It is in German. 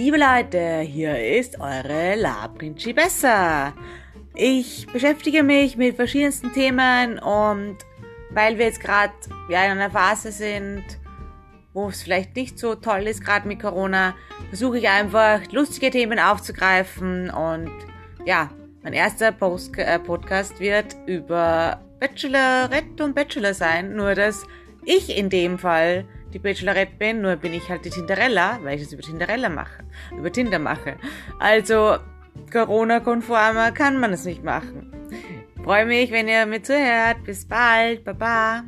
Liebe Leute, hier ist eure La Principessa. Ich beschäftige mich mit verschiedensten Themen und weil wir jetzt gerade ja, in einer Phase sind, wo es vielleicht nicht so toll ist, gerade mit Corona, versuche ich einfach lustige Themen aufzugreifen und ja, mein erster Post äh, Podcast wird über Bachelorette und Bachelor sein, nur dass ich in dem Fall die Bachelorette bin, nur bin ich halt die Tinderella, weil ich es über Tinderella mache, über Tinder mache. Also Corona-konformer kann man es nicht machen. Freue mich, wenn ihr mir zuhört. Bis bald. Baba.